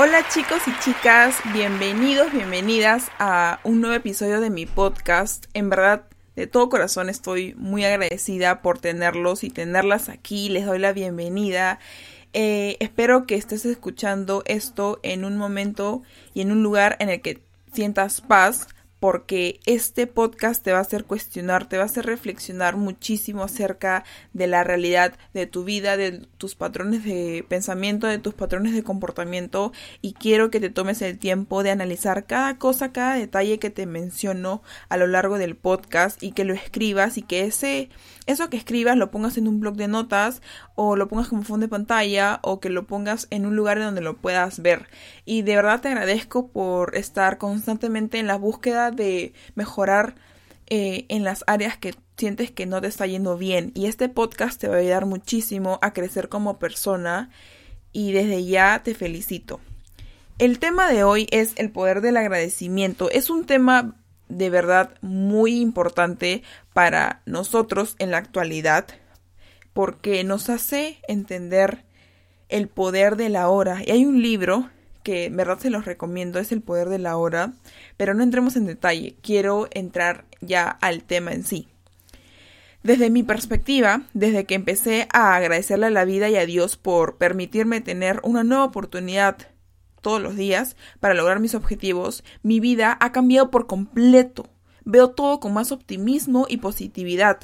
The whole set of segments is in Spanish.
Hola chicos y chicas, bienvenidos, bienvenidas a un nuevo episodio de mi podcast. En verdad, de todo corazón estoy muy agradecida por tenerlos y tenerlas aquí. Les doy la bienvenida. Eh, espero que estés escuchando esto en un momento y en un lugar en el que sientas paz, porque este podcast te va a hacer cuestionar, te va a hacer reflexionar muchísimo acerca de la realidad de tu vida, de tus patrones de pensamiento, de tus patrones de comportamiento y quiero que te tomes el tiempo de analizar cada cosa, cada detalle que te menciono a lo largo del podcast y que lo escribas y que ese eso que escribas lo pongas en un blog de notas o lo pongas como fondo de pantalla o que lo pongas en un lugar donde lo puedas ver. Y de verdad te agradezco por estar constantemente en la búsqueda de mejorar eh, en las áreas que sientes que no te está yendo bien. Y este podcast te va a ayudar muchísimo a crecer como persona y desde ya te felicito. El tema de hoy es el poder del agradecimiento. Es un tema de verdad muy importante para nosotros en la actualidad porque nos hace entender el poder de la hora. Y hay un libro que en verdad se los recomiendo, es El poder de la hora, pero no entremos en detalle, quiero entrar ya al tema en sí. Desde mi perspectiva, desde que empecé a agradecerle a la vida y a Dios por permitirme tener una nueva oportunidad todos los días para lograr mis objetivos, mi vida ha cambiado por completo. Veo todo con más optimismo y positividad.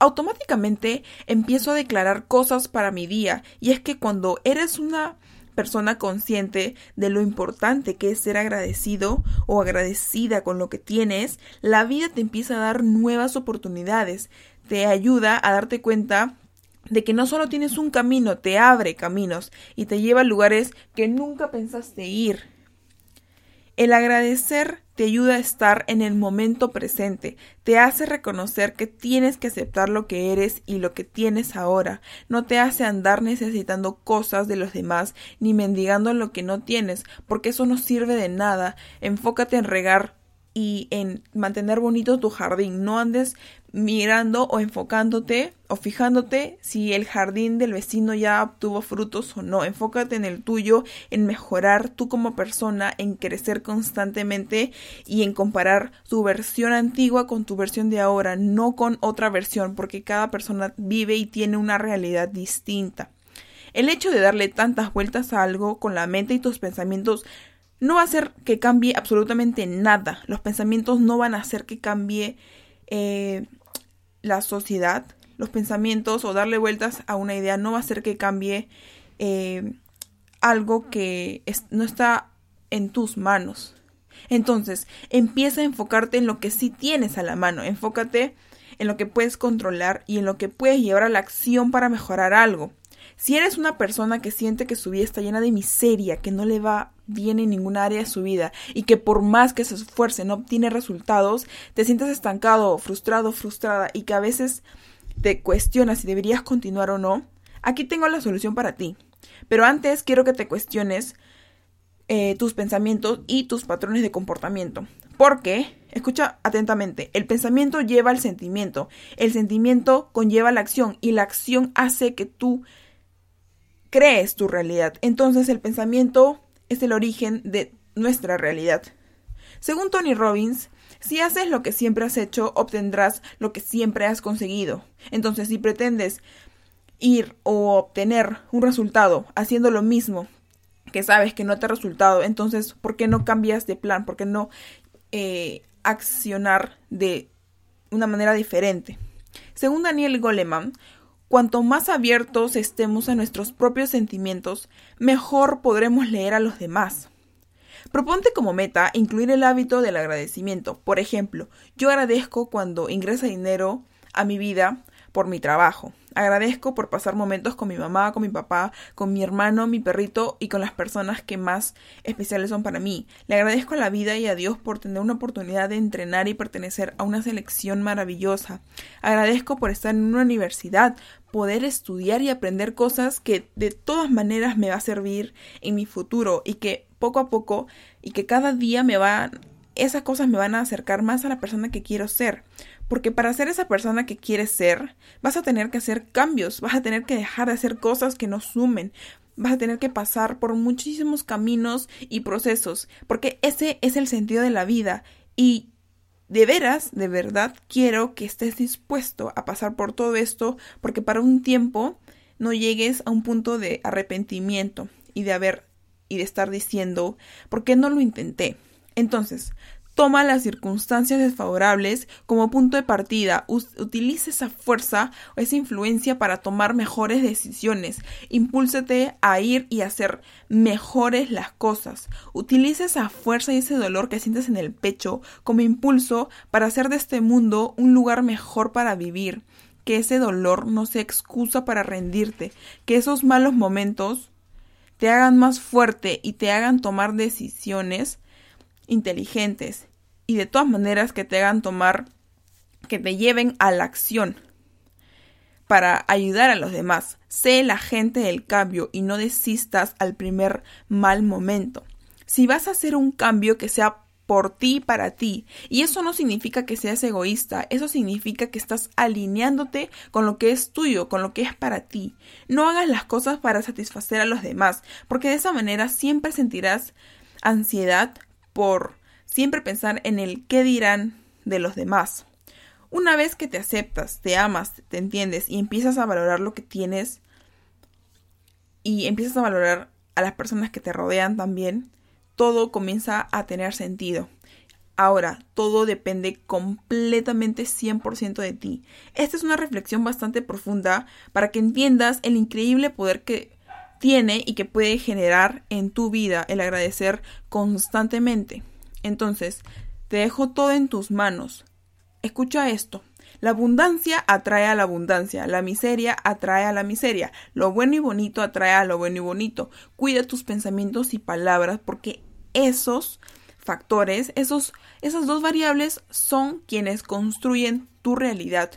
Automáticamente empiezo a declarar cosas para mi día y es que cuando eres una persona consciente de lo importante que es ser agradecido o agradecida con lo que tienes, la vida te empieza a dar nuevas oportunidades, te ayuda a darte cuenta de que no solo tienes un camino, te abre caminos y te lleva a lugares que nunca pensaste ir. El agradecer te ayuda a estar en el momento presente, te hace reconocer que tienes que aceptar lo que eres y lo que tienes ahora, no te hace andar necesitando cosas de los demás ni mendigando lo que no tienes, porque eso no sirve de nada. Enfócate en regar y en mantener bonito tu jardín. No andes mirando o enfocándote o fijándote si el jardín del vecino ya obtuvo frutos o no. Enfócate en el tuyo, en mejorar tú como persona, en crecer constantemente y en comparar tu versión antigua con tu versión de ahora, no con otra versión, porque cada persona vive y tiene una realidad distinta. El hecho de darle tantas vueltas a algo con la mente y tus pensamientos no va a hacer que cambie absolutamente nada. Los pensamientos no van a hacer que cambie eh, la sociedad. Los pensamientos o darle vueltas a una idea no va a hacer que cambie eh, algo que no está en tus manos. Entonces, empieza a enfocarte en lo que sí tienes a la mano. Enfócate en lo que puedes controlar y en lo que puedes llevar a la acción para mejorar algo. Si eres una persona que siente que su vida está llena de miseria, que no le va bien en ninguna área de su vida y que por más que se esfuerce no obtiene resultados, te sientes estancado, frustrado, frustrada y que a veces te cuestionas si deberías continuar o no, aquí tengo la solución para ti. Pero antes quiero que te cuestiones eh, tus pensamientos y tus patrones de comportamiento. Porque, escucha atentamente, el pensamiento lleva al sentimiento, el sentimiento conlleva la acción y la acción hace que tú crees tu realidad. Entonces el pensamiento es el origen de nuestra realidad. Según Tony Robbins, si haces lo que siempre has hecho, obtendrás lo que siempre has conseguido. Entonces, si pretendes ir o obtener un resultado haciendo lo mismo que sabes que no te ha resultado, entonces, ¿por qué no cambias de plan? ¿Por qué no eh, accionar de una manera diferente? Según Daniel Goleman, Cuanto más abiertos estemos a nuestros propios sentimientos, mejor podremos leer a los demás. Proponte como meta incluir el hábito del agradecimiento. Por ejemplo, yo agradezco cuando ingresa dinero a mi vida por mi trabajo. Agradezco por pasar momentos con mi mamá, con mi papá, con mi hermano, mi perrito y con las personas que más especiales son para mí. Le agradezco a la vida y a Dios por tener una oportunidad de entrenar y pertenecer a una selección maravillosa. Agradezco por estar en una universidad, poder estudiar y aprender cosas que de todas maneras me va a servir en mi futuro y que poco a poco y que cada día me van esas cosas me van a acercar más a la persona que quiero ser. Porque para ser esa persona que quieres ser, vas a tener que hacer cambios, vas a tener que dejar de hacer cosas que no sumen. vas a tener que pasar por muchísimos caminos y procesos, porque ese es el sentido de la vida y de veras, de verdad, quiero que estés dispuesto a pasar por todo esto, porque para un tiempo no llegues a un punto de arrepentimiento y de haber y de estar diciendo, ¿por qué no lo intenté? Entonces, toma las circunstancias desfavorables como punto de partida, utilice esa fuerza o esa influencia para tomar mejores decisiones, impúlsate a ir y hacer mejores las cosas, utilice esa fuerza y ese dolor que sientes en el pecho como impulso para hacer de este mundo un lugar mejor para vivir, que ese dolor no sea excusa para rendirte, que esos malos momentos te hagan más fuerte y te hagan tomar decisiones inteligentes y de todas maneras que te hagan tomar, que te lleven a la acción para ayudar a los demás. Sé el agente del cambio y no desistas al primer mal momento. Si vas a hacer un cambio que sea por ti para ti. Y eso no significa que seas egoísta, eso significa que estás alineándote con lo que es tuyo, con lo que es para ti. No hagas las cosas para satisfacer a los demás, porque de esa manera siempre sentirás ansiedad por siempre pensar en el qué dirán de los demás. Una vez que te aceptas, te amas, te entiendes y empiezas a valorar lo que tienes y empiezas a valorar a las personas que te rodean también, todo comienza a tener sentido. Ahora, todo depende completamente 100% de ti. Esta es una reflexión bastante profunda para que entiendas el increíble poder que tiene y que puede generar en tu vida el agradecer constantemente. Entonces, te dejo todo en tus manos. Escucha esto. La abundancia atrae a la abundancia, la miseria atrae a la miseria, lo bueno y bonito atrae a lo bueno y bonito. Cuida tus pensamientos y palabras porque esos factores, esos, esas dos variables son quienes construyen tu realidad.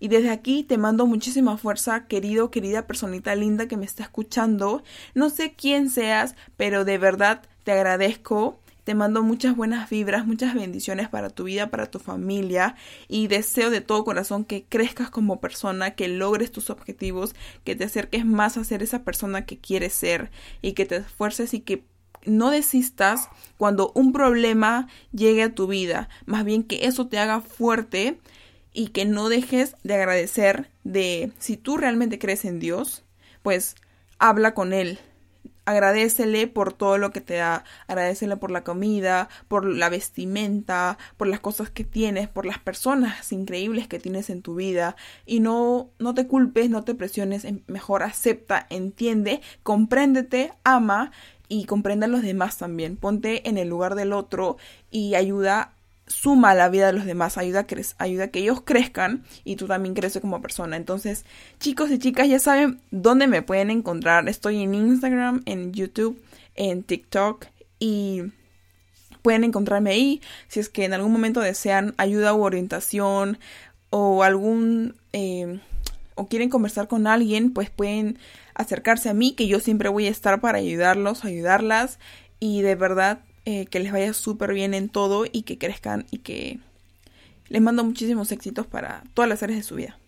Y desde aquí te mando muchísima fuerza, querido, querida personita linda que me está escuchando. No sé quién seas, pero de verdad te agradezco. Te mando muchas buenas vibras, muchas bendiciones para tu vida, para tu familia y deseo de todo corazón que crezcas como persona, que logres tus objetivos, que te acerques más a ser esa persona que quieres ser y que te esfuerces y que no desistas cuando un problema llegue a tu vida, más bien que eso te haga fuerte y que no dejes de agradecer de si tú realmente crees en Dios, pues habla con Él. Agradecele por todo lo que te da, agradecele por la comida, por la vestimenta, por las cosas que tienes, por las personas increíbles que tienes en tu vida y no no te culpes, no te presiones, mejor acepta, entiende, compréndete, ama y comprenda a los demás también. Ponte en el lugar del otro y ayuda suma la vida de los demás, ayuda a, ayuda a que ellos crezcan y tú también creces como persona. Entonces, chicos y chicas, ya saben dónde me pueden encontrar. Estoy en Instagram, en YouTube, en TikTok y pueden encontrarme ahí si es que en algún momento desean ayuda u orientación o algún eh, o quieren conversar con alguien, pues pueden acercarse a mí, que yo siempre voy a estar para ayudarlos, ayudarlas y de verdad eh, que les vaya súper bien en todo y que crezcan y que les mando muchísimos éxitos para todas las áreas de su vida.